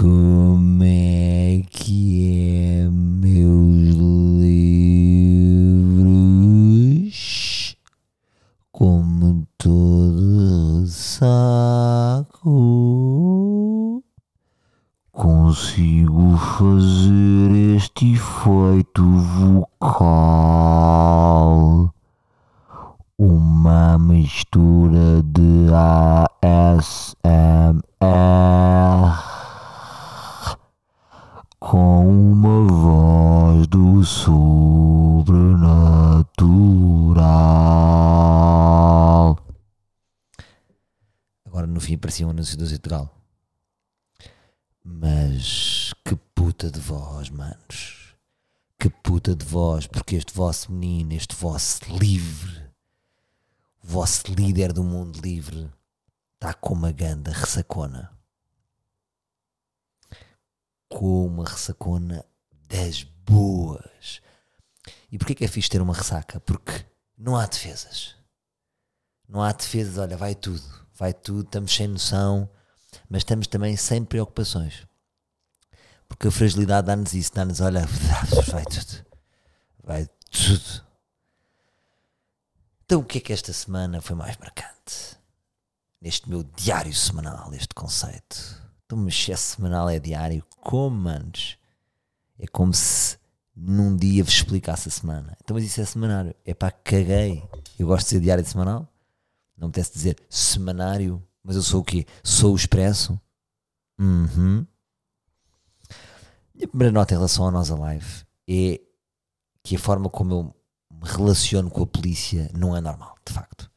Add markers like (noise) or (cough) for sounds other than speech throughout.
Como vosso menino, este vosso livre, o vosso líder do mundo livre, está com uma ganda ressacona com uma ressacona das boas. E porquê que é fixe ter uma ressaca? Porque não há defesas. Não há defesas, olha, vai tudo. Vai tudo, estamos sem noção, mas estamos também sem preocupações. Porque a fragilidade dá-nos isso, dá-nos, olha, (laughs) vai tudo. Vai tudo. Então o que é que esta semana foi mais marcante? Neste meu diário semanal, este conceito então, mas se é semanal, é diário. Como, manos? É como se num dia vos explicasse a semana. Então, mas isso é semanário. É pá, caguei. Eu gosto de dizer diário de semanal. Não me apetece dizer semanário. Mas eu sou o quê? Sou o expresso. Uhum. a primeira nota em relação a nós a live é que a forma como eu me relaciono com a polícia não é normal, de facto.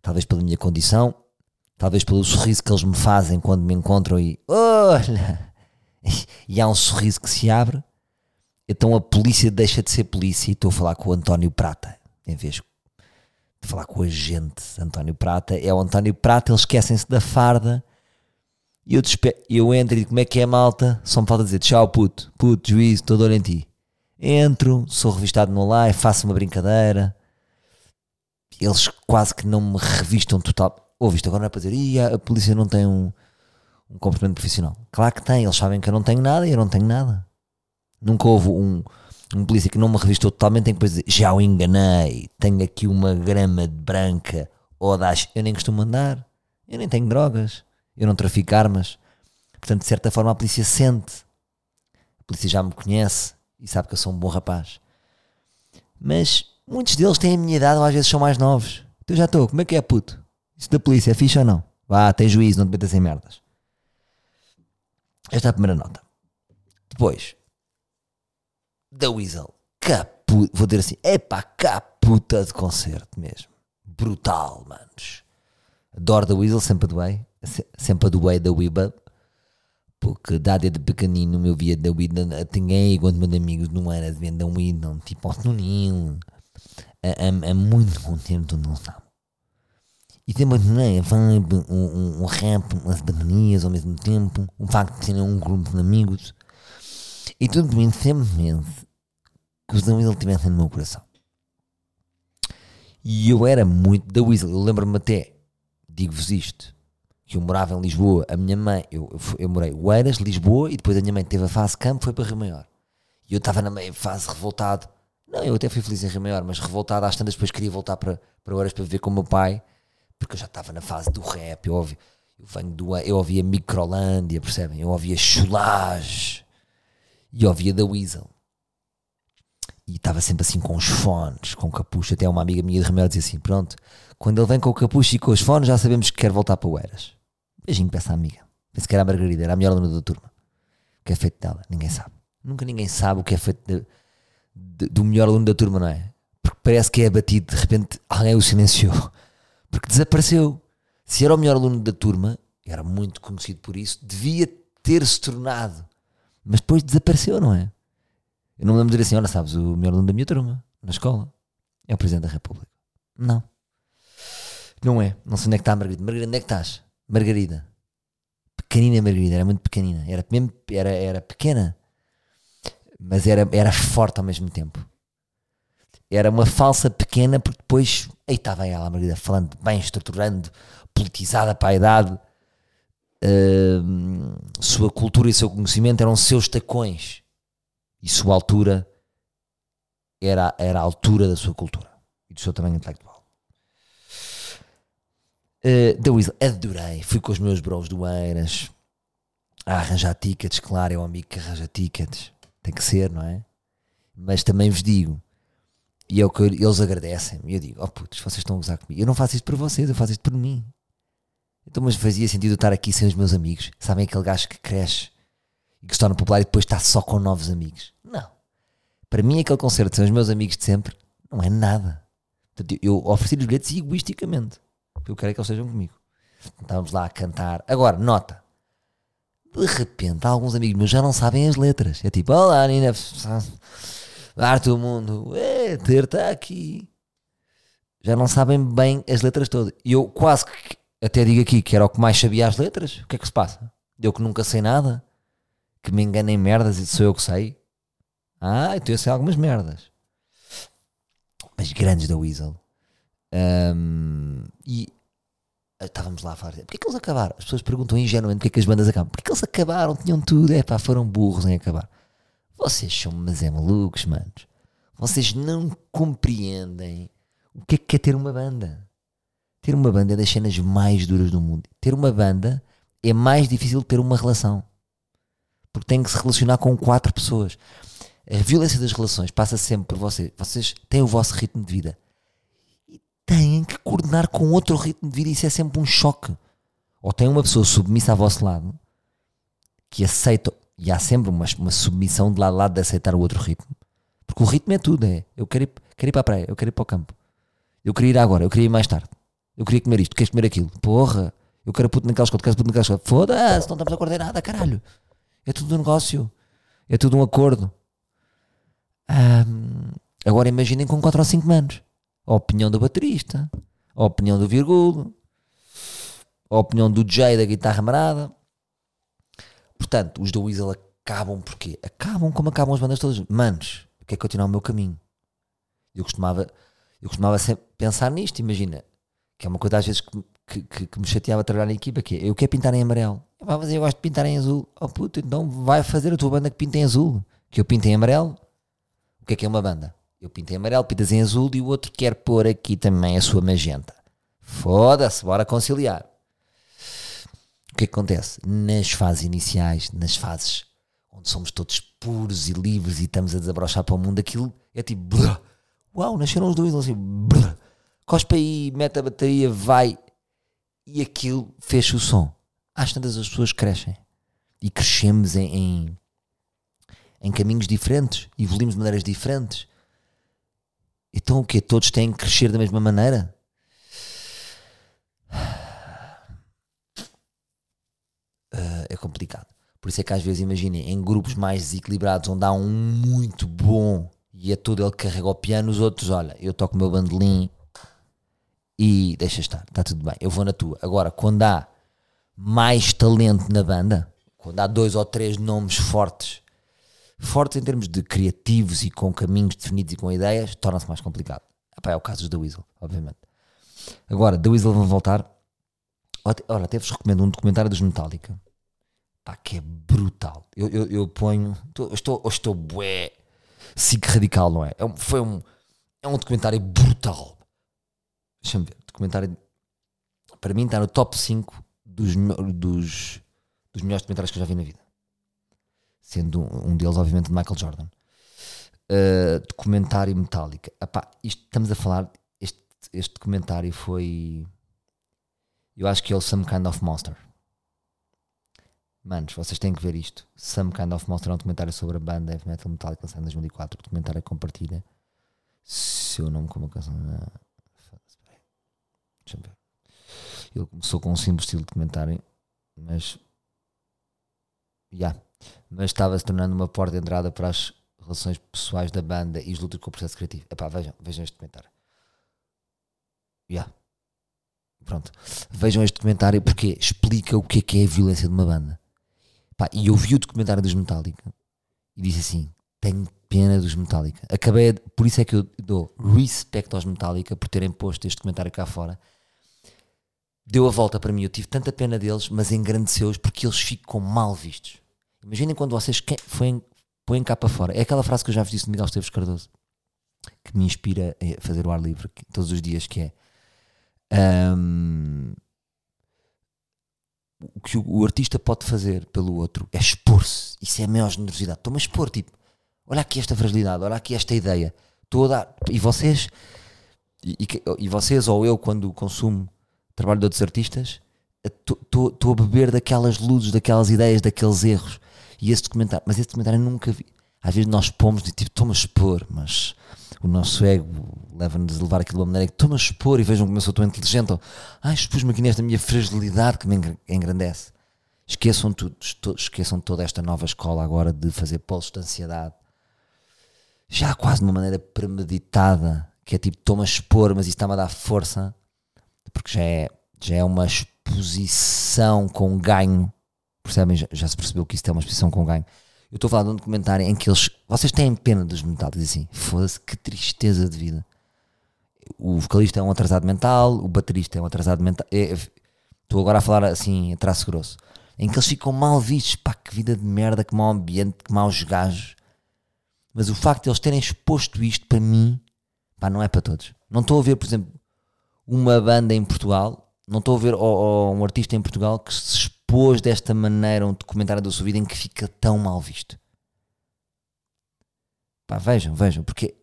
Talvez pela minha condição, Talvez pelo sorriso que eles me fazem quando me encontram e olha, (laughs) e há um sorriso que se abre. Então a polícia deixa de ser polícia e estou a falar com o António Prata em vez de falar com o agente António Prata. É o António Prata, eles esquecem-se da farda. E eu, eu entro e digo, como é que é malta? Só me falta dizer tchau puto, puto, juízo, estou dor em ti. Entro, sou revistado no live, faço uma brincadeira. Eles quase que não me revistam total ouve isto agora não é para dizer, a, polícia não tem um, um comportamento profissional. Claro que tem, eles sabem que eu não tenho nada e eu não tenho nada. Nunca houve um, um polícia que não me revistou totalmente, tem que dizer, já o enganei, tenho aqui uma grama branca, ou das, eu nem costumo andar, eu nem tenho drogas, eu não trafico armas. Portanto, de certa forma, a polícia sente. A polícia já me conhece e sabe que eu sou um bom rapaz. Mas muitos deles têm a minha idade ou às vezes são mais novos. Então já estou, como é que é puto? Isso da polícia é fixe ou não? Vá, tem juízo, não te metas em merdas. Esta é a primeira nota. Depois, da Weasel, caputa, vou dizer assim, epá, caputa de concerto mesmo. Brutal, manos. Adoro da Weasel, sempre doei, sempre doei da Weeba, porque dada de pequenino eu via da Weasel, tinha quando meus amigos não era vender um Weasel, tipo, no ninho. É, é, é muito contente, não sabe e tem uma né, vibe, um, um, um rap, umas bananinhas ao mesmo tempo, o facto de serem um grupo de amigos. E tudo bem, sempre que os da Weasel estivessem no meu coração. E eu era muito da Weasel. Eu lembro-me até, digo-vos isto, que eu morava em Lisboa. A minha mãe, eu, eu, eu morei Oeiras, Lisboa, e depois a minha mãe teve a fase campo, foi para Rio Maior. E eu estava na fase revoltado. Não, eu até fui feliz em Rio Maior, mas revoltado às tantas, depois queria voltar para, para Oeiras para viver com o meu pai porque eu já estava na fase do rap, eu, ouvi, eu, venho do, eu ouvia Microlândia, percebem? Eu ouvia Chulage e ouvia da Weasel. E estava sempre assim com os fones, com o capucho. Até uma amiga minha de remédio dizia assim: Pronto, quando ele vem com o capucho e com os fones, já sabemos que quer voltar para o Eras. Beijinho para essa amiga. Penso que era a Margarida, era a melhor aluna da turma. O que é feito dela? Ninguém sabe. Nunca ninguém sabe o que é feito de, de, do melhor aluno da turma, não é? Porque parece que é abatido, de repente alguém o silenciou (laughs) porque desapareceu. Se era o melhor aluno da turma, era muito conhecido por isso, devia ter-se tornado. Mas depois desapareceu, não é? Eu não me lembro de dizer assim: olha, sabes, o melhor aluno da minha turma, na escola, é o Presidente da República. Não. Não é. Não sei onde é que está a Margarida. Margarida, onde é que estás? Margarida. Pequenina Margarida, era muito pequenina. Era, mesmo, era, era pequena, mas era, era forte ao mesmo tempo. Era uma falsa pequena, porque depois. Aí estava ela, a Margarida, falando bem, estruturando, politizada para a idade. hum, sua cultura e seu conhecimento eram seus tacões e sua altura era, era a altura da sua cultura e do seu tamanho intelectual. Uh, The Weasel, adorei. Fui com os meus bros do Eiras a arranjar tickets. Claro, é o amigo que arranja tickets, tem que ser, não é? Mas também vos digo, e é o que eu- eles agradecem-me. E eu digo: Oh putos, vocês estão a gozar comigo. Eu não faço isto por vocês, eu faço isto por mim. Então, mas fazia sentido eu estar aqui sem os meus amigos. Sabem aquele gajo que cresce e que se torna popular e depois está só com novos amigos? Não. Para mim, aquele concerto sem os meus amigos de sempre não é nada. Portanto, eu ofereci-lhes bilhetes egoisticamente. Eu quero é que eles estejam comigo. Estávamos lá a cantar. Agora, nota. De repente, alguns amigos meus já não sabem as letras. É tipo, olá, Nina. Arte do mundo. É, ter está aqui. Já não sabem bem as letras todas. E eu quase que até digo aqui que era o que mais sabia as letras. O que é que se passa? Eu que nunca sei nada. Que me enganem merdas e sou eu que sei. Ah, então eu sei algumas merdas. Mas grandes da Weasel. Ahm, e estávamos lá a falar. Porquê que eles acabaram? As pessoas perguntam ingenuamente porquê que as bandas acabam. Porquê que eles acabaram? Tinham tudo. É pá, foram burros em acabar. Vocês são, mas é malucos, manos. Vocês não compreendem o que é que é ter uma banda. Ter uma banda é das cenas mais duras do mundo. Ter uma banda é mais difícil ter uma relação. Porque tem que se relacionar com quatro pessoas. A violência das relações passa sempre por vocês. Vocês têm o vosso ritmo de vida. Têm que coordenar com outro ritmo de vida. Isso é sempre um choque. Ou tem uma pessoa submissa ao vosso lado que aceita. E há sempre uma, uma submissão de lado a lado de aceitar o outro ritmo. Porque o ritmo é tudo. É. Eu quero ir, quero ir para a praia. Eu quero ir para o campo. Eu queria ir agora. Eu queria ir mais tarde. Eu queria comer isto. Queres comer aquilo? Porra. Eu quero puto naquela escola. Queres puto naquela escola? Foda-se. Não estamos a coordenar nada, caralho. É tudo um negócio. É tudo um acordo. Ahm, agora imaginem com 4 ou 5 manos. A opinião do baterista. A opinião do virgulo. A opinião do Jay da guitarra marada. Portanto, os da Weasel acabam porquê? Acabam como acabam as bandas todas. Manos, eu quero continuar o meu caminho. Eu costumava, eu costumava sempre pensar nisto, imagina. Que é uma coisa às vezes que, que, que- que me chateava a trabalhar na equipa, que é, eu quero pintar em amarelo. Epá, mas eu gosto de pintar em azul. Oh puto, então vai fazer a tua banda que pinta em azul. Que eu pinto em amarelo. O que é que é uma banda? Eu pinto em amarelo, pintas em azul e o outro quer pôr aqui também a sua magenta. Foda-se, bora conciliar. O que é que acontece? Nas fases iniciais, nas fases onde somos todos puros e livres e estamos a desabrochar para o mundo, aquilo é tipo, uau, nasceram os dois, assim, brrr, cospe aí, mete a bateria, vai, e aquilo fecha o som. Às tantas as pessoas crescem e crescemos em, em, em caminhos diferentes, evoluímos de maneiras diferentes. Então o quê? Todos têm que crescer da mesma maneira? Ah, é complicado. Por isso é que às vezes imaginem em grupos mais desequilibrados onde há um muito bom e é todo ele que carrega o piano, os outros, olha, eu toco o meu bandolim e deixa estar, está tudo bem, eu vou na tua. Agora, quando há mais talento na banda, quando há dois ou três nomes fortes, fortes em termos de criativos e com caminhos definidos e com ideias, torna-se mais complicado. Epá, é o caso dos The Weasel, obviamente. Agora, The Weasel vão voltar. Ora, até vos recomendo um documentário dos Metallica. Pá, que é brutal. Eu, eu, eu ponho. estou, eu estou bué. Sick radical, não é? É um, foi um, é um documentário brutal. Deixa-me ver. Documentário. Para mim está no top 5 dos, dos, dos melhores documentários que eu já vi na vida. Sendo um, deles, obviamente, de Michael Jordan. Uh, documentário Metallica. Epá, isto estamos a falar. Este, este documentário foi. Eu acho que é o Some Kind of Monster. Manos, vocês têm que ver isto. Some Kind of Monster é um documentário sobre a banda Heavy Metal Metallica lançado em 2004. O documentário é compartilha. Se eu não me como a canção. peraí. Deixa-me ver. Ele começou com um simples estilo documentário, mas. Já. Mas estava se tornando uma porta de entrada para as relações pessoais da banda e os lutas com o processo criativo. Epá, vejam, vejam este documentário. Já. Pronto. Vejam este documentário porque explica o que é que é a violência de uma banda. Pá, e eu vi o documentário dos Metallica e disse assim: tenho pena dos Metallica. Acabei, por isso é que eu dou respeito aos Metallica por terem posto este documentário cá fora. deu a volta para mim. Eu tive tanta pena deles, mas engrandeceu-os porque eles ficam mal vistos. Imaginem quando vocês põem, põem cá para fora. É aquela frase que eu já vos disse de Miguel Esteves Cardoso que me inspira a fazer o ar livre todos os dias, que é ahm, o que o, artista pode fazer pelo outro é expor-se. Isso é a maior generosidade. Estou-me a expor, tipo, olha aqui esta fragilidade, olha aqui esta ideia. Estou a dar. E vocês, e, e e vocês ou eu, quando consumo trabalho de outros artistas, estou a beber daquelas luzes, daquelas ideias, daqueles erros. E esse documentário, mas esse documentário eu nunca vi. Às vezes nós pomos e tipo, estou-me a expor, mas o nosso ego leva-nos a levar aquilo de uma maneira que estou-me a expor e vejam como eu sou tão inteligente. Ou, ah, expus-me aqui nesta minha fragilidade que me engr- engrandece. Esqueçam tudo, esqueçam toda esta nova escola agora de fazer polos de ansiedade. Já quase de uma maneira premeditada, que é tipo, estou-me a expor, mas isso está-me a dar força, porque já é, já é uma exposição com ganho. Percebem? Já, já se percebeu que isto é uma exposição com ganho. Eu estou a falar de um documentário em que eles. Vocês têm pena dos dizem assim: foda-se, que tristeza de vida. O vocalista é um atrasado mental, o baterista é um atrasado mental. é- é- Estou agora a falar assim, a traço grosso. Em que eles ficam mal vistos. Pá, que vida de merda, que mau ambiente, que maus gajos. Mas o facto de eles terem exposto isto para mim, pá, não é para todos. Não estou a ver, por exemplo, uma banda em Portugal, não estou a ver ou, ou um artista em Portugal que se expôs desta maneira um documentário da sua vida em que fica tão mal visto. Pá, vejam, vejam, porque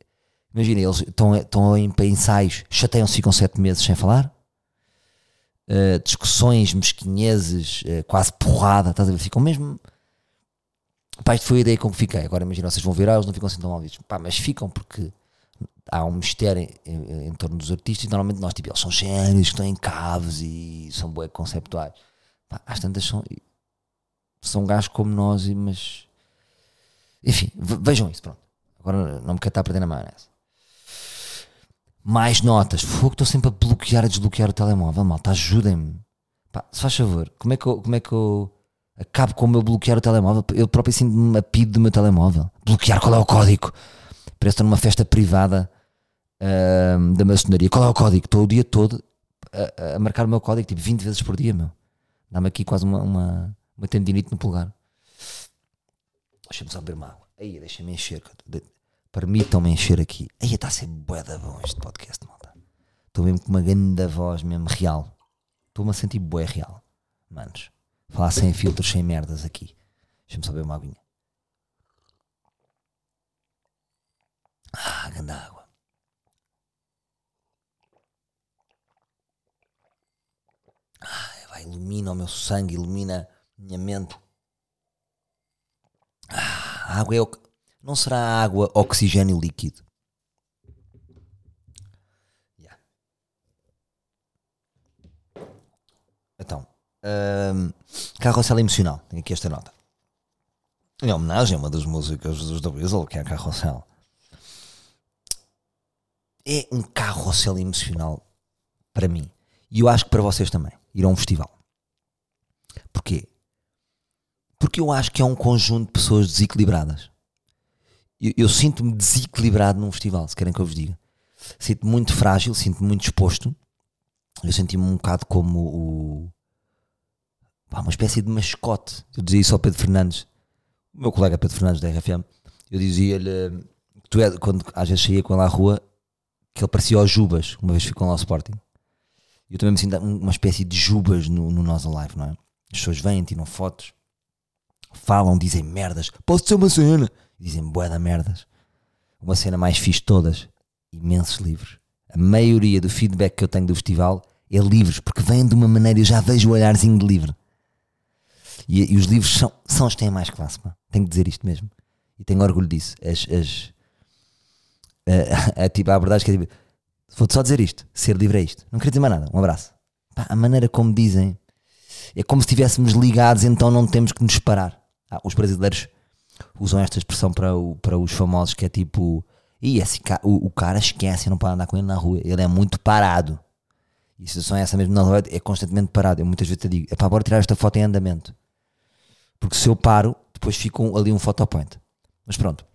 imagina, eles estão, estão em ensaios, chateiam-se ficam sete meses sem falar. Uh, discussões mesquinheses, uh, quase porrada, estás a ver? Ficam mesmo. Pá, isto foi a ideia com que fiquei. Agora imagina, vocês vão ver, ah, eles não ficam assim tão mal vistos. Pá, mas ficam porque há um mistério em, em- em torno dos artistas e normalmente nós, tipo, eles são génios, que estão em caves e são bué conceptuais. Pá, às tantas são, são gajos como nós, mas enfim, ve- vejam isso, pronto. Agora não me quero estar a perder na maionese. Mais notas. Fogo, estou sempre a bloquear, a desbloquear o telemóvel, malta, ajudem-me. Se faz favor, como é que eu, como é que eu acabo com o meu bloquear o telemóvel? Eu próprio sinto-me a pido do meu telemóvel. Bloquear, qual é o código? Parece estou numa festa privada ahm, da maçonaria. Qual é o código? Estou o dia todo a, a marcar o meu código, tipo 20 vezes por dia, meu. Dá-me aqui quase uma, uma, uma tendinite no pulgar. Deixa-me só beber uma água. Aí, deixa-me encher. Permitam-me encher aqui. Aí, está a ser bué da bom este podcast, malta. Estou mesmo com uma grande voz mesmo real. Estou-me a sentir bué real. Manos. Falar sem filtros, sem merdas aqui. Deixa-me só beber uma aguinha. Ah, grande água. Ah, ilumina o meu sangue, ilumina a minha mente. Ah, a água é. ox- Não será água oxigênio líquido? Então, hum, Carrossel Emocional. Tenho aqui esta nota. Em homenagem a uma das músicas dos The Weasel, que é a Carrossel. É um carrossel emocional para mim. E eu acho que para vocês também. Ir a um festival. Porquê? Porque eu acho que é um conjunto de pessoas desequilibradas. Eu, eu sinto-me desequilibrado num festival, se querem que eu vos diga. Sinto-me muito frágil, sinto-me muito exposto. Eu senti-me um bocado como o. uma espécie de mascote. Eu dizia isso ao Pedro Fernandes, o meu colega Pedro Fernandes da RFM. Eu dizia-lhe, eh, tu é, quando às vezes saía com ele à rua, que ele parecia aos Jubas, uma vez ficou lá ao Sporting. Eu também me sinto uma espécie de Jubas no, no Nós não é? As pessoas vêm, tiram fotos, falam, dizem merdas. Posso ser uma cena? Dizem bué da merdas. Uma cena mais fixe todas. Imensos livros. A maioria do feedback que eu tenho do festival é livros, porque vêm de uma maneira, eu já vejo o olharzinho de livro. E, e os livros são, são os que têm mais classe, pá. Tenho que dizer isto mesmo. E tenho orgulho disso. As, as, a, (laughs) a, tipo, a é que é tipo, vou-te só dizer isto: ser livre é isto. Não queria dizer mais nada. Um abraço. Pá, a maneira como dizem é como se estivéssemos ligados, então não temos que nos parar. Ah, os brasileiros usam esta expressão para, o- para os famosos que é tipo. E esse ca- o, o cara esquece, eu não pode andar com ele na rua. Ele é muito parado. E a situação é essa mesmo, rua é constantemente parado. Eu muitas vezes te digo: é para bora tirar esta foto em andamento. Porque se eu paro, depois fica um- ali um photopoint. Mas pronto.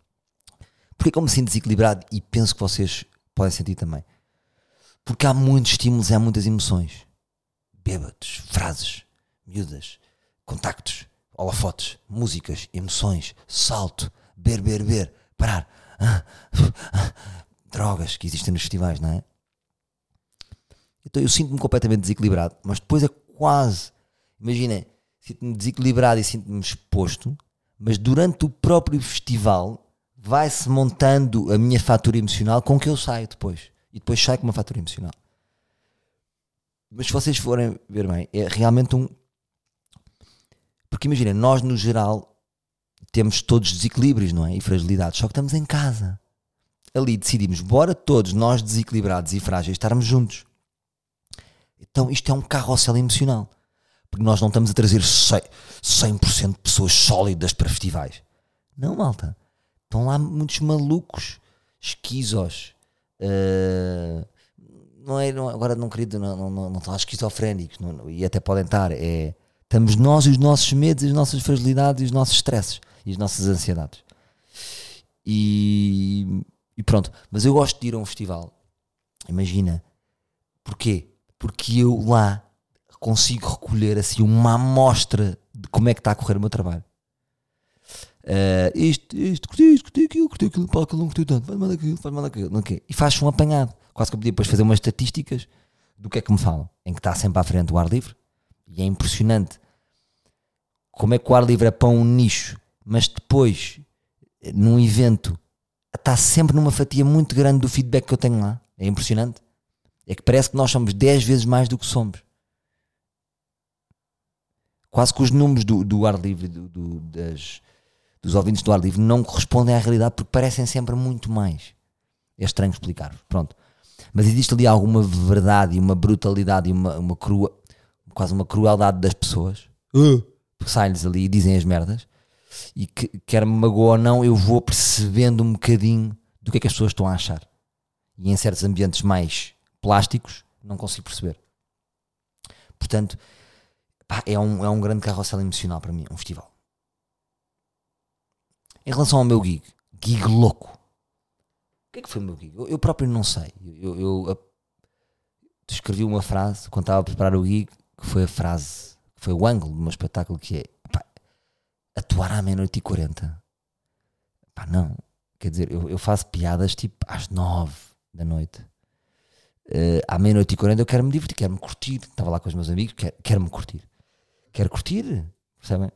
Porque como me sinto desequilibrado e penso que vocês podem sentir também. Porque há muitos estímulos e há muitas emoções. bêbados, frases, miúdas, contactos, holofotes, músicas, emoções, salto, beber, beber, beber, parar, ah, ah, drogas que existem nos festivais, não é? Então eu sinto-me completamente desequilibrado, mas depois é quase, imagina, sinto-me desequilibrado e sinto-me exposto, mas durante o próprio festival vai-se montando a minha fatura emocional com que eu saio depois. E depois saio com uma fatura emocional. Mas se vocês forem ver bem, é realmente um. Porque imagina, nós no geral temos todos desequilíbrios, não é? E fragilidades, só que estamos em casa. Ali decidimos, bora todos nós desequilibrados e frágeis estarmos juntos. Então isto é um carrossel emocional. Porque nós não estamos a trazer 100%, 100 de pessoas sólidas para festivais. Não, malta. Estão lá muitos malucos, esquisos. Uh, não é, não, agora não querido, não, não, não, não estão esquizofrénicos. Não, e até podem estar. É, estamos nós e os nossos medos, as nossas fragilidades, os nossos stresses e as nossas ansiedades. E, e pronto. Mas eu gosto de ir a um festival. Imagina. Porquê? Porque eu lá consigo recolher assim uma amostra de como é que está a correr o meu trabalho. Uh, isto, isto, curti isto, curti aquilo, curti aquilo, pá, aquilo não curti tanto, faz mal aquilo, faz mal aquilo, não quê? E faz um apanhado. Quase que eu podia depois fazer umas estatísticas do que é que me falam, em que está sempre à frente o ar livre. E é impressionante como é que o ar livre é para um nicho, mas depois, num evento, está sempre numa fatia muito grande do feedback que eu tenho lá. É impressionante. É que parece que nós somos 10 vezes mais do que somos. Quase que os números do, do ar livre, do, do, das, dos ouvintes do ar livre não correspondem à realidade porque parecem sempre muito mais. É estranho explicar. Pronto. Mas existe ali alguma verdade e uma brutalidade e uma, uma crua, quase uma crueldade das pessoas uh. que saem-lhes ali e dizem as merdas e que quer me magoa ou não, eu vou percebendo um bocadinho do que é que as pessoas estão a achar. E em certos ambientes mais plásticos não consigo perceber. Portanto, pá, é, um, é um grande carrossel emocional para mim, um festival. Em relação ao meu gig, gig louco. O que é que foi o meu gig? Eu, eu próprio não sei. Eu, eu, escrevi uma frase quando estava a preparar o gig, que foi a frase, que foi o ângulo do meu espetáculo, que é pá, atuar à meia-noite e quarenta. Pá, não. Quer dizer, eu, eu faço piadas tipo às nove da noite. Uh, à meia-noite e quarenta eu quero me divertir, quero me curtir. Estava lá com os meus amigos, quero, quero me curtir. Quero curtir, percebem?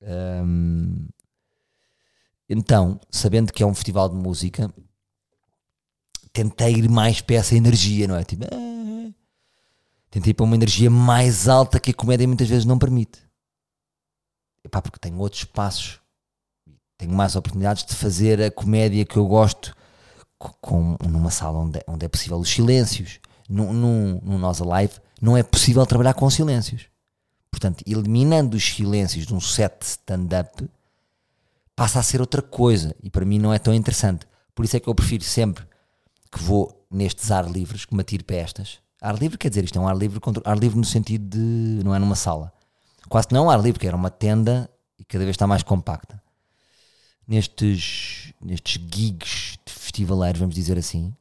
Um, então, sabendo que é um festival de música, tentei ir mais para essa energia, não é? Tipo, ah, tentei ir para uma energia mais alta que a comédia muitas vezes não permite. Epá, porque tenho outros espaços, tenho mais oportunidades de fazer a comédia que eu gosto com, numa sala onde, é, onde é possível os silêncios. No, no, no Nós Alive não é possível trabalhar com silêncios. Portanto, eliminando os silêncios de um set stand-up, passa a ser outra coisa e para mim não é tão interessante. Por isso é que eu prefiro sempre que vou nestes ar livres, que me atiro para estas. Ar livre quer dizer isto é um ar livre, ar livre no sentido de não é numa sala. Quase não é um ar livre, que era uma tenda e cada vez está mais compacta. Nestes, nestes gigs de festivaleiros, vamos dizer assim,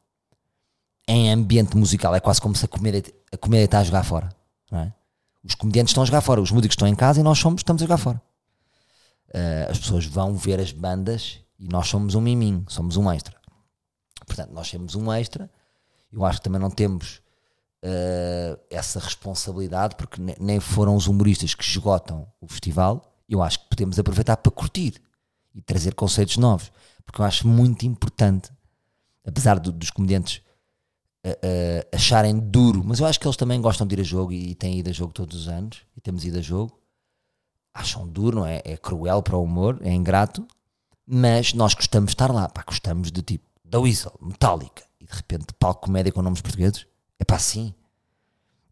em ambiente musical, é quase como se a comédia, a comédia está a jogar fora. É? Os comediantes estão a jogar fora, os músicos estão em casa e nós somos, estamos a jogar fora. Uh, as pessoas vão ver as bandas e nós somos um miminho, somos um extra. Portanto, nós temos um extra. Eu acho que também não temos uh, essa responsabilidade, porque nem foram os humoristas que esgotam o festival. Eu acho que podemos aproveitar para curtir e trazer conceitos novos, porque eu acho muito importante, apesar do, dos comediantes uh, uh, acharem duro, mas eu acho que eles também gostam de ir a jogo e, e têm ido a jogo todos os anos e temos ido a jogo acham duro, não é? É cruel para o humor, é ingrato, mas nós gostamos de estar lá, pá, gostamos de tipo da Weasel, Metallica, e de repente palco comédia com nomes portugueses, é pá, sim,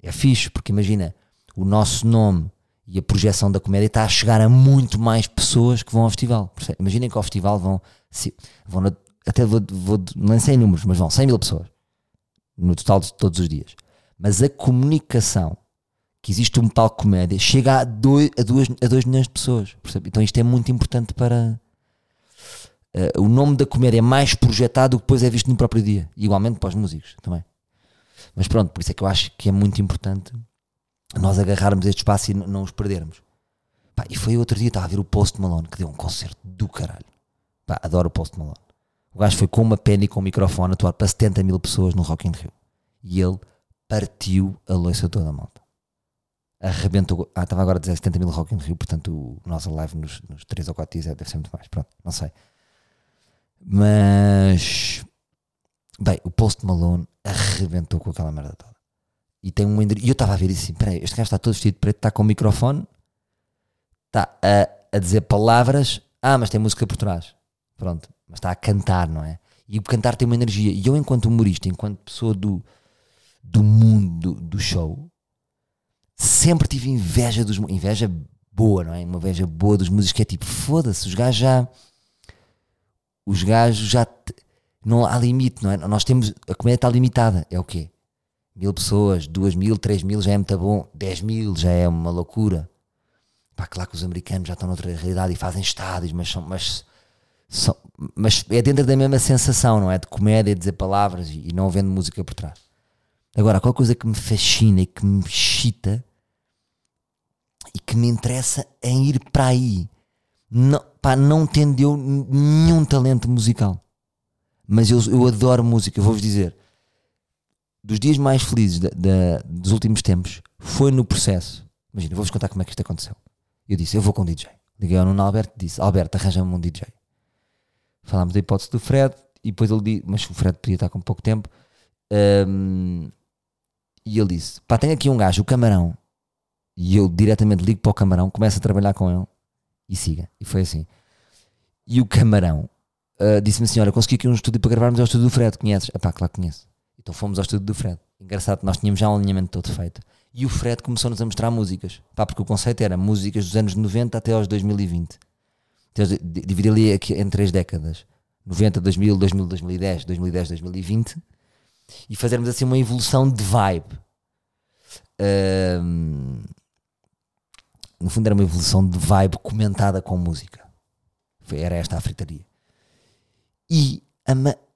é fixe, porque imagina, o nosso nome e a projeção da comédia está a chegar a muito mais pessoas que vão ao festival. Imaginem que ao festival vão, vão na, até vou, vou, não sei números, mas vão 100 mil pessoas no total de todos os dias. Mas a comunicação que existe um palco comédia, chega a 2 a dois, a milhões de pessoas. Percebe? Então isto é muito importante para. Uh, o nome da comédia é mais projetado do que depois é visto no próprio dia. igualmente para os músicos também. Mas pronto, por isso é que eu acho que é muito importante nós agarrarmos este espaço e não os perdermos. Pá, e foi outro dia, estava a ver o Post Malone, que deu um concerto do caralho. Pá, adoro o Post Malone. O gajo foi com uma pena e com um microfone atuar para 70 mil pessoas no Rock in Rio. E ele partiu a loiça toda a malta. Arrebentou. Ah, estava agora a dizer 70 mil Rock in Rio, portanto o nosso live nos, nos 3 ou 4 dias deve ser muito mais. Pronto, não sei. Mas. Bem, o Post Malone arrebentou com aquela merda toda. E tem um. E eu estava a ver isso assim: peraí, este gajo está todo vestido de preto, está com o microfone, está a, a dizer palavras. Ah, mas tem música por trás. Pronto, mas está a cantar, não é? E o cantar tem uma energia. E eu, enquanto humorista, enquanto pessoa do, do mundo do, do show, sempre tive inveja dos. Inveja boa, não é? Uma inveja boa dos músicos que é tipo, foda-se, os gajos já. Os gajos já. não há limite, não é? Nós temos. A comédia está limitada. É o quê? Mil pessoas, duas mil, três mil já é muito bom, dez mil já é uma loucura. Pá, claro que os americanos já estão noutra realidade e fazem estádios, mas são. Mas, são, mas é dentro da mesma sensação, não é? De comédia, de dizer palavras e, e não havendo música por trás. Agora, qual coisa que me fascina e que me excita e que me interessa é ir para aí. Não, pá, não tendo eu nenhum talento musical. Mas eu, eu adoro música, vou-vos dizer. Dos dias mais felizes da- dos últimos tempos foi no processo. Imagina, vou-vos contar como é que isto aconteceu. Eu disse, eu vou com um DJ. Liguei ao Nuno Alberto e disse, Alberto, arranja-me um DJ. Falámos da hipótese do Fred e depois ele disse, mas o Fred podia estar com pouco tempo. Ahm, e ele disse, pá, tem aqui um gajo, o Camarão. E eu diretamente ligo para o Camarão, começo a trabalhar com ele e siga. E foi assim. E o Camarão ah, disse-me assim: Olha, consegui aqui um estúdio para gravarmos ao estúdio do Fred. Conheces? Ah, pá, claro que conheço. Então fomos ao estúdio do Fred. Engraçado, nós tínhamos já um alinhamento todo feito. E o Fred começou-nos a mostrar músicas. Pá, porque o conceito era músicas dos anos 90 até aos 2020. Então, di- dividir ali aqui em três décadas: 90, 2000, 2000, 2010, 2010, 2020. E fazermos assim uma evolução de vibe. Ahm, no fundo, era uma evolução de vibe comentada com música. Foi, era esta a fritaria. E a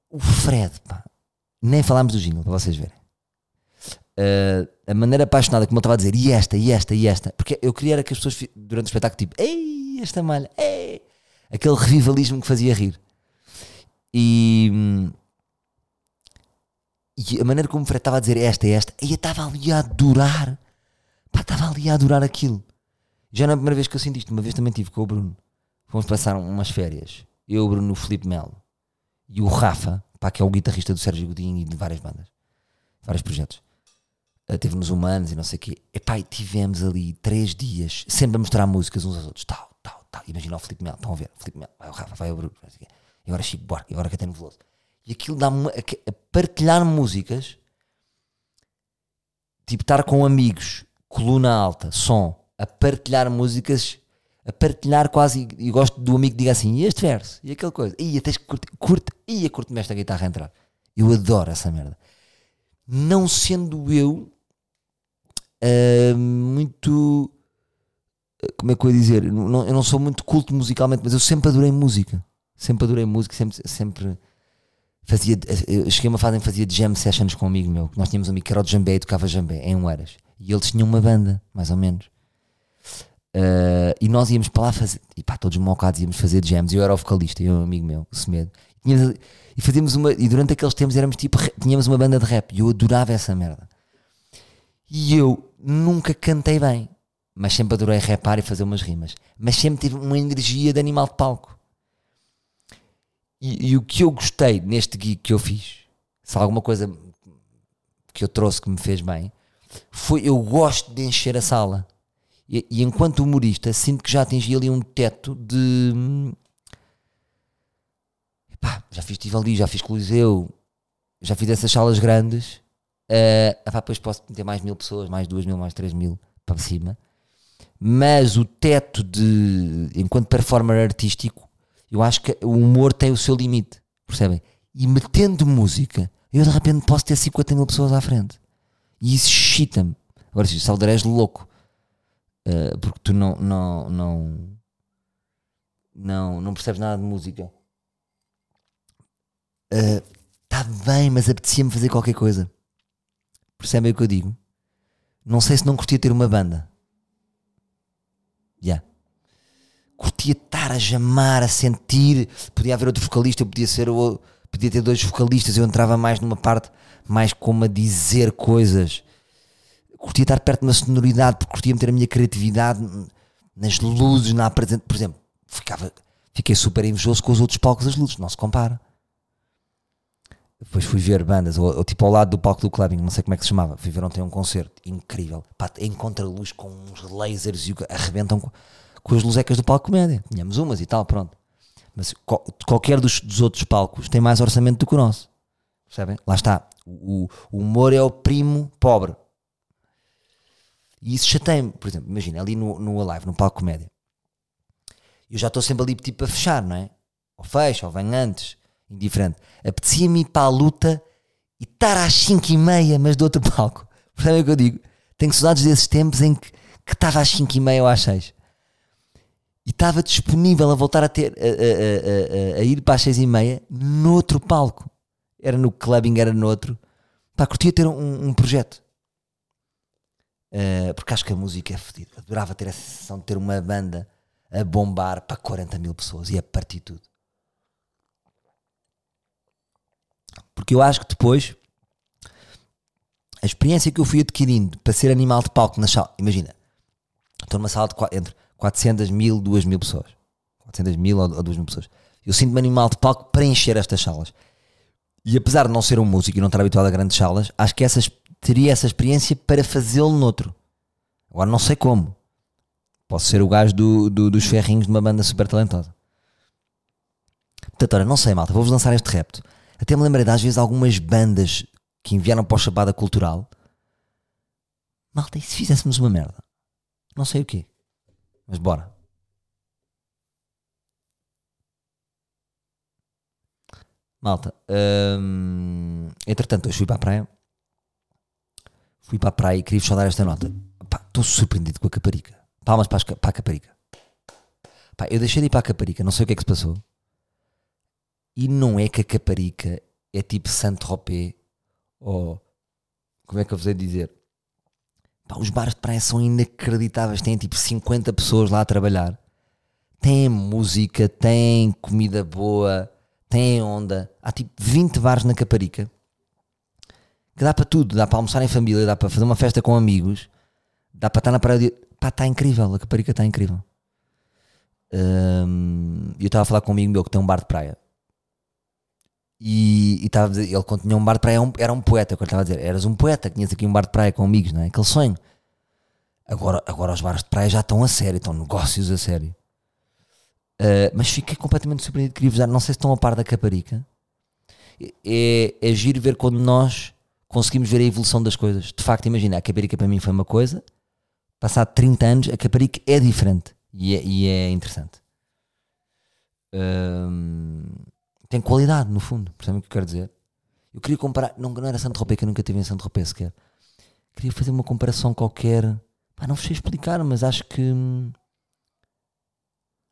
o Fred, pá, nem falámos do jingle, para vocês verem. Uh, a maneira apaixonada como ele estava a dizer, e esta, e esta, e esta, porque eu queria era que as pessoas durante o espetáculo, tipo, ei, esta malha, ei, aquele revivalismo que fazia rir. E, hum, e a maneira como o Fred estava a dizer esta e esta, e eu estava ali a adorar, pá, estava ali a adorar aquilo. Já não é a primeira vez que eu sinto isto, uma vez também tive com o Bruno. Fomos passar umas férias, eu, o Bruno, o Felipe Melo e o Rafa, pá, que é o guitarrista do Sérgio Godinho e de várias bandas, vários projetos. Uh, teve nos Humanos e não sei o quê. Epá, e tivemos ali três dias, sempre a mostrar músicas uns aos outros, tal, tal, tal. Imagina o Felipe Melo, estão a ver, Felipe Melo, vai o Rafa, vai o Bruno, e agora Chico Buarque, e agora Caetano Veloso. E aquilo dá-me a, a partilhar músicas, tipo estar com amigos, coluna alta, som, a partilhar músicas, a partilhar quase, e e gosto do amigo que diga assim, e este verso, e aquela coisa, tens que curtir, curte, ia curte-me esta guitarra a entrar. Eu adoro essa merda. Não sendo eu ah, muito. Como é que eu ia dizer? Eu não, eu não sou muito culto musicalmente, mas eu sempre adorei música. Sempre adorei música, sempre, sempre fazia. Eu cheguei a uma fase em que fazia jam sessions com um amigo meu. Nós tínhamos um amigo que era o Jambé e tocava Jambé em Oeiras. E eles tinham uma banda, mais ou menos. Ah, e nós íamos para lá fazer. E pá, todos mocados íamos fazer jams. Eu era o vocalista, e um amigo meu, o Semedo. E, tínhamos- e fazíamos uma. E durante aqueles tempos éramos tipo. Tínhamos uma banda de rap. E eu adorava essa merda. E eu nunca cantei bem, mas sempre adorei rapar e fazer umas rimas. Mas sempre tive uma energia de animal de palco. E, e o que eu gostei neste gig que eu fiz, se alguma coisa que eu trouxe que me fez bem, foi eu gosto de encher a sala. E, e enquanto humorista, sinto que já atingi ali um teto de. Epá, já fiz Tivoli, já fiz Coliseu, já fiz essas salas grandes. Uh, epá, depois posso meter mais mil pessoas, mais duas mil, mais três mil para cima. Mas o teto de. Enquanto performer artístico, eu acho que o humor tem o seu limite, percebem? E metendo música, eu de repente posso ter 50 mil pessoas à frente. E isso excita-me. Agora, se és louco, uh, porque tu não, não, não, não, não percebes nada de música. Está bem, mas apetecia-me fazer qualquer coisa. Percebem o que eu digo? não sei se não curtia ter uma banda. Já. Yeah. Curtia estar a jamar, a sentir. Podia haver outro vocalista, eu podia ser o, podia ter dois vocalistas, eu entrava mais numa parte mais como a dizer coisas. Curtia estar perto de uma sonoridade, porque curtia meter a minha criatividade nas luzes, na apresentação. Por exemplo, ficava, fiquei super invejoso com os outros palcos das luzes, não se compara. Depois fui ver bandas, ou, ou, tipo ao lado do palco do clubbing, não sei como é que se chamava. Fui ver ontem um concerto incrível. Pá, em contra-luz com uns lasers e arrebentam com, as luzecas do palco comédia. Tínhamos umas e tal, pronto. Mas qual, qualquer dos, dos, outros palcos tem mais orçamento do que o nosso. Percebem? Lá está. O, o humor é o primo pobre. E isso chateia-me. Por exemplo, imagina, ali no, no Alive, no palco comédia. Eu já estou sempre ali tipo a fechar, não é? Ou fecha, ou vem antes indiferente. Apetecia-me ir para a luta e estar às 5 e meia, mas do outro (laughs) palco. Percebem o que eu digo? Tenho saudades desses tempos em que, que estava às 5 e meia ou às 6. E estava disponível a voltar a ter a, a, a, a ir para as 6 e meia noutro palco. Era no clubbing, era noutro. Pá, curtia ter um, um projeto. Uh, porque acho que a música é fodida. Adorava ter a sensação de ter uma banda a bombar para 40 mil pessoas e a partir tudo. Porque eu acho que depois a experiência que eu fui adquirindo para ser animal de palco na sala, imagina, estou numa sala de entre 400 mil, 2 mil pessoas, 400 mil ou, 2 mil pessoas. Eu sinto-me animal de palco para encher estas salas. E apesar de não ser um músico e não estar habituado a grandes salas, acho que essas, teria essa experiência para fazê-lo noutro. Agora não sei como. Posso ser o gajo do, do, dos ferrinhos de uma banda super talentosa. Portanto, ora, não sei, malta, vou-vos lançar este repto. Até me lembrei de às vezes algumas bandas que enviaram para o Chapada Cultural. Malta, e se fizéssemos uma merda? Não sei o quê. Mas bora. Malta, hum, entretanto, hoje fui para a praia. Fui para a praia e queria-vos só dar esta nota. Estou surpreendido com a Caparica. Palmas para, a, para a Caparica. Pá, eu deixei de ir para a Caparica, não sei o que é que se passou. E não é que a Caparica é tipo Saint-Tropez ou. Como é que eu vos hei dizer? Pá, os bares de praia são inacreditáveis. Têm tipo 50 pessoas lá a trabalhar. Tem música, tem comida boa, tem onda. Há tipo 20 bares na Caparica que dá para tudo. Dá para almoçar em família, dá para fazer uma festa com amigos, dá para estar na praia. De... Pá, está incrível. A Caparica está incrível. Um, eu estava a falar com um amigo meu que tem um bar de praia e, estava a dizer, ele quando tinha um bar de praia era um, era um poeta, quando estava a dizer, eras um poeta, tinhas aqui um bar de praia com amigos, não é? Aquele sonho. Agora, agora os bares de praia já estão a sério, estão negócios a sério. Uh, mas fiquei completamente surpreendido, queria vos dar, não sei se estão a par da Caparica. É, é giro ver quando nós conseguimos ver a evolução das coisas. De facto, imagina, a Caparica para mim foi uma coisa, passado 30 anos, a Caparica é diferente e é, e é interessante. Um, tem qualidade no fundo, percebem o que eu quero dizer? Eu queria comparar, não, não era Santo Tropez, que eu nunca tive em Santo Tropez sequer. Queria fazer uma comparação qualquer. Pá, não sei explicar, mas acho que.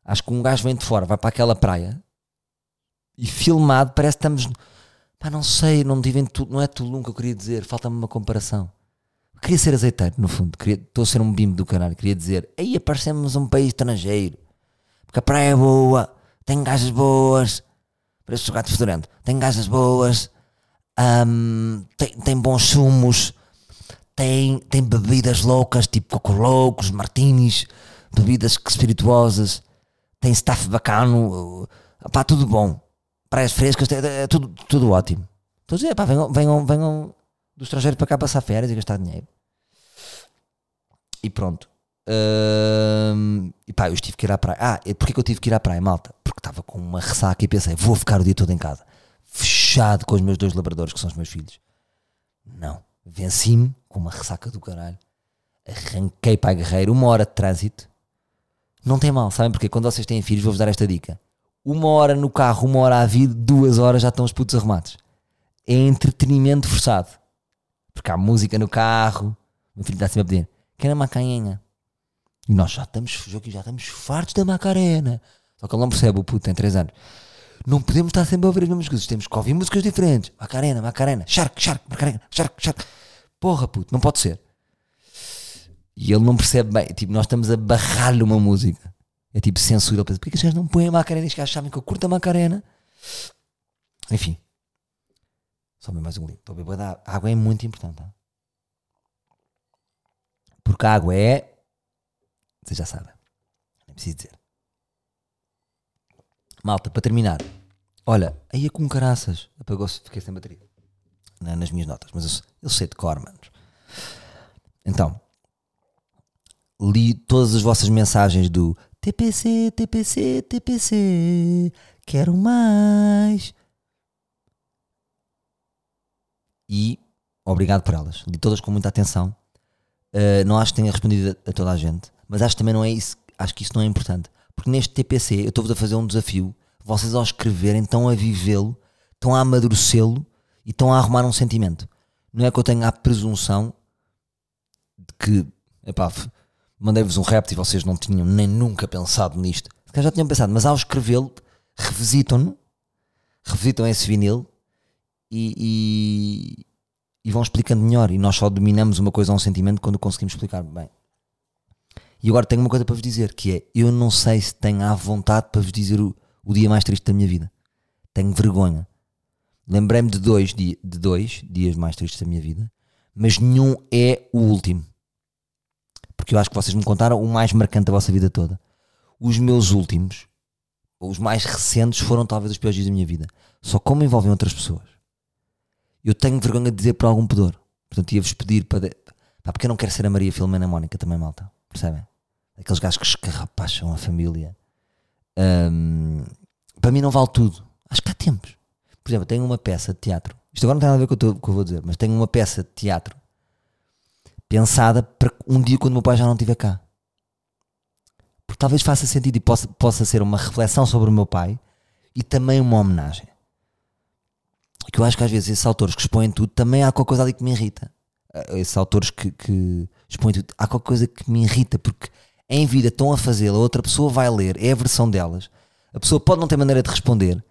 Acho que um gajo vem de fora, vai para aquela praia e filmado, parece que estamos. Pá, não sei, não, tive não é Tulum que eu queria dizer, falta-me uma comparação. Eu queria ser azeiteiro, no fundo, queria, estou a ser um bimbo do canal, queria dizer, aí aparecemos um país estrangeiro, porque a praia é boa, tem gajas boas, preço do gato fedorento. Tem gajas boas, um, tem, tem bons sumos, tem, tem bebidas loucas, tipo coco loucos, martinis, bebidas espirituosas, tem staff bacano, uh, pá, tudo bom. Praias frescas, é, é tudo, tudo ótimo. Estou a dizer, pá, venham, venham, venham do estrangeiro para cá passar férias e gastar dinheiro. E pronto. Uh, e pá, eu tive que ir à praia. Ah, porquê que eu tive que ir à praia, malta? Porque estava com uma ressaca e pensei, vou ficar o dia todo em casa, fechado com os meus dois labradores, que são os meus filhos. Não. Venci-me com uma ressaca do caralho. Arranquei para a guerreira, uma hora de trânsito. Não tem mal, sabem? Porque quando vocês têm filhos, vou-vos dar esta dica. Uma hora no carro, uma hora a vir, duas horas já estão os putos arrumados. É entretenimento forçado. Porque há música no carro. Meu filho está sempre a pedir: quer uma canhenha? E nós já estamos, já estamos fartos da Macarena. Só que ele não percebe, o puto tem 3 anos. Não podemos estar sempre a ouvir as mesmas coisas. Temos que ouvir músicas diferentes. Macarena, Macarena, Shark, Shark, Macarena, Shark, Shark. Porra, puto, não pode ser. E ele não percebe bem. Tipo, nós estamos a barrar-lhe uma música. É tipo censura. Pensa, porquê que as não põem a Macarena? Os gajos sabem que eu curto a Macarena. Enfim. Só mais um livro. Estou a beber a água. é muito importante. Tá? Porque a água é. Vocês já sabem. Nem preciso dizer. Malta, para terminar. Olha, aí é com caraças. Apagou-se, fiquei sem bateria. Nas minhas notas. Mas eu, eu sei de cor, manos. Então. Li todas as vossas mensagens do TPC, TPC, TPC. Quero mais. E obrigado por elas. Li todas com muita atenção. Uh, não acho que tenha respondido a, a, toda a gente, mas acho que também não é isso. Acho que isso não é importante. Porque neste TPC eu estou-vos a fazer um desafio. Vocês ao escreverem estão a vivê-lo, estão a amadurecê-lo e estão a arrumar um sentimento. Não é que eu tenha a presunção de que, epá, mandei-vos um rap e vocês não tinham nem nunca pensado nisto. Se já tinham pensado, mas ao escrevê-lo, revisitam-no, revisitam esse vinil e, e, e, vão explicando melhor. E nós só dominamos uma coisa ou um sentimento quando conseguimos explicar bem. E agora tenho uma coisa para vos dizer, que é, eu não sei se tenho à vontade para vos dizer o, o dia mais triste da minha vida. Tenho vergonha. Lembrei-me de dois, de dois dias mais tristes da minha vida, mas nenhum é o último. Porque eu acho que vocês me contaram o mais marcante da vossa vida toda. Os meus últimos, os mais recentes, foram talvez os piores dias da minha vida. Só como envolvem outras pessoas. Eu tenho vergonha de dizer por algum pudor. Portanto, ia-vos pedir para. Pá, porque eu não quero ser a Maria Filomena Mónica também, malta. Percebem? Aqueles gajos que escarrapacham a família. Um, para mim não vale tudo. Acho que há tempos. Por exemplo, tenho uma peça de teatro. Isto agora não tem nada a ver com o que eu vou dizer, mas tenho uma peça de teatro pensada para um dia quando o meu pai já não estiver cá. Porque talvez faça sentido e possa, possa ser uma reflexão sobre o meu pai e também uma homenagem. Que eu acho que às vezes esses autores que expõem tudo também há qualquer coisa ali que me irrita. Esses autores que, que expõem tudo, há qualquer coisa que me irrita porque em vida estão a fazê-la, outra pessoa vai ler, é a versão delas, a pessoa pode não ter maneira de responder.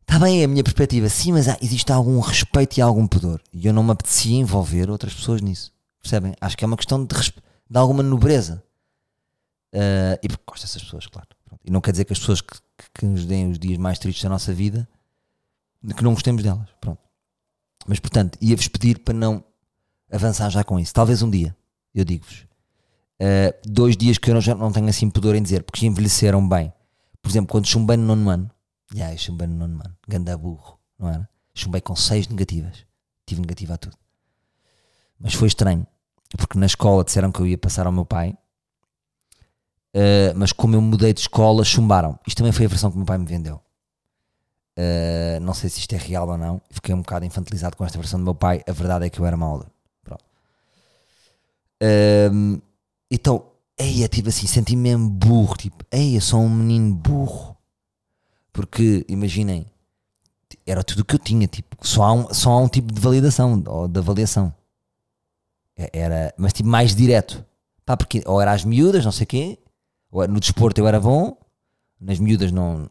Está bem, é a minha perspectiva, sim, mas há, existe algum respeito e algum pudor. E eu não me apetecia envolver outras pessoas nisso. Percebem? Acho que é uma questão de, de alguma nobreza. Uh, e porque gosto dessas pessoas, claro. E não quer dizer que as pessoas que, que, que, nos deem os dias mais tristes da nossa vida que não gostemos delas. Pronto. Mas portanto, ia-vos pedir para não avançar já com isso. Talvez um dia, eu digo-vos. Uh, dois dias que eu já não tenho assim pudor em dizer, porque envelheceram bem. Por exemplo, quando chumbei no nono ano, já, yeah, chumbei no nono ano, ganda burro, não era? Chumbei com seis negativas. Tive negativa a tudo. Mas foi estranho, porque na escola disseram que eu ia passar ao meu pai, uh, mas como eu mudei de escola, chumbaram. Isto também foi a versão que o meu pai me vendeu. Uh, não sei se isto é real ou não. Fiquei um bocado infantilizado com esta versão do meu pai. A verdade é que eu era mau Pronto. Uh, então, eia, tipo assim, senti-me mesmo burro. Tipo, eia, sou um menino burro. Porque, imaginem, era tudo o que eu tinha. Tipo, só há um, só há um tipo de validação ou de avaliação. É, era, mas tipo, mais direto. Pá, porque ou era as miúdas, não sei o quê. Ou no desporto eu era bom. Nas miúdas não,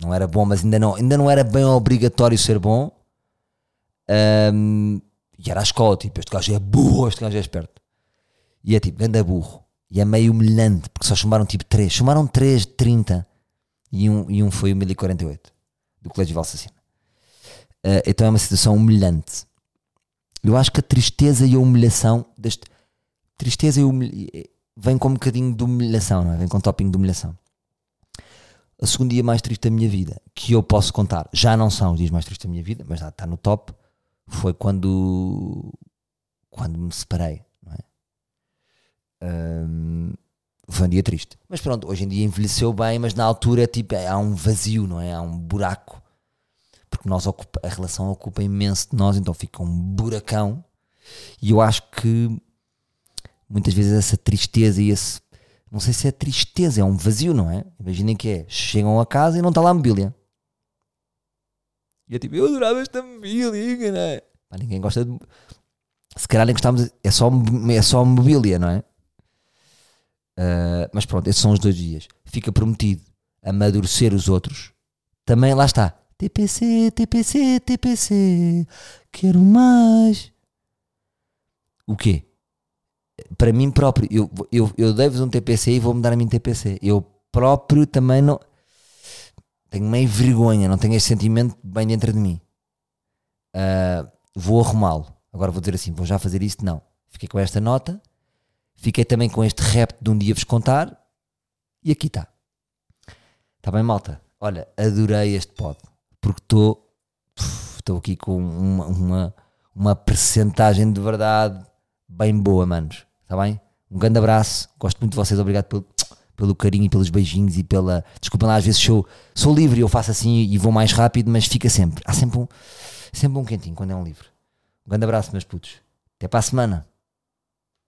não era bom, mas ainda não, ainda não era bem obrigatório ser bom. Um, e era a escola, tipo, este gajo é burro, este gajo é esperto. E é tipo, anda burro. E é meio humilhante, porque só chamaram tipo 3. Chamaram 3 de 30. E um, e um foi o 1048, do Colégio Valsacina. Uh, então é uma situação humilhante. Eu acho que a tristeza e a humilhação, deste, tristeza e humilha, vem com um bocadinho de humilhação, não é? Vem com um topping de humilhação o segundo dia mais triste da minha vida, que eu posso contar, já não são os dias mais tristes da minha vida, mas está no top, foi quando, quando me separei. Não é? Um, foi um dia triste. Mas pronto, hoje em dia envelheceu bem, mas na altura é tipo, há um vazio, não é? Há um buraco. Porque nós ocupa, a relação ocupa imenso de nós, então fica um buracão. E eu acho que muitas vezes essa tristeza e esse não sei se é tristeza, é um vazio, não é? Imaginem que é, chegam a casa e não está lá a mobília. E é tipo, eu adorava esta mobília, não é? Pá, ninguém gosta de... Se calhar nem gostávamos, é só, é só mobília, não é? Uh, mas pronto, esses são os dois dias. Fica prometido amadurecer os outros. Também lá está. TPC, TPC, TPC. Quero mais. O quê? Para mim próprio, eu, eu, eu devo um TPC e vou-me dar a mim TPC. Eu próprio também não. Tenho meio vergonha, não tenho esse sentimento bem dentro de mim. Uh, vou arrumá-lo. Agora vou dizer assim: vou já fazer isto? Não. Fiquei com esta nota, fiquei também com este rap de um dia vos contar e aqui está. Está bem, malta? Olha, adorei este pod porque estou estou aqui com uma, uma, uma percentagem de verdade bem boa, manos. Está bem? Um grande abraço, gosto muito de vocês, obrigado pelo, pelo carinho e pelos beijinhos e pela. Desculpem lá, às vezes sou, sou livre, eu faço assim e vou mais rápido, mas fica sempre. Há sempre um, sempre um quentinho quando é um livro. Um grande abraço, meus putos. Até para a semana.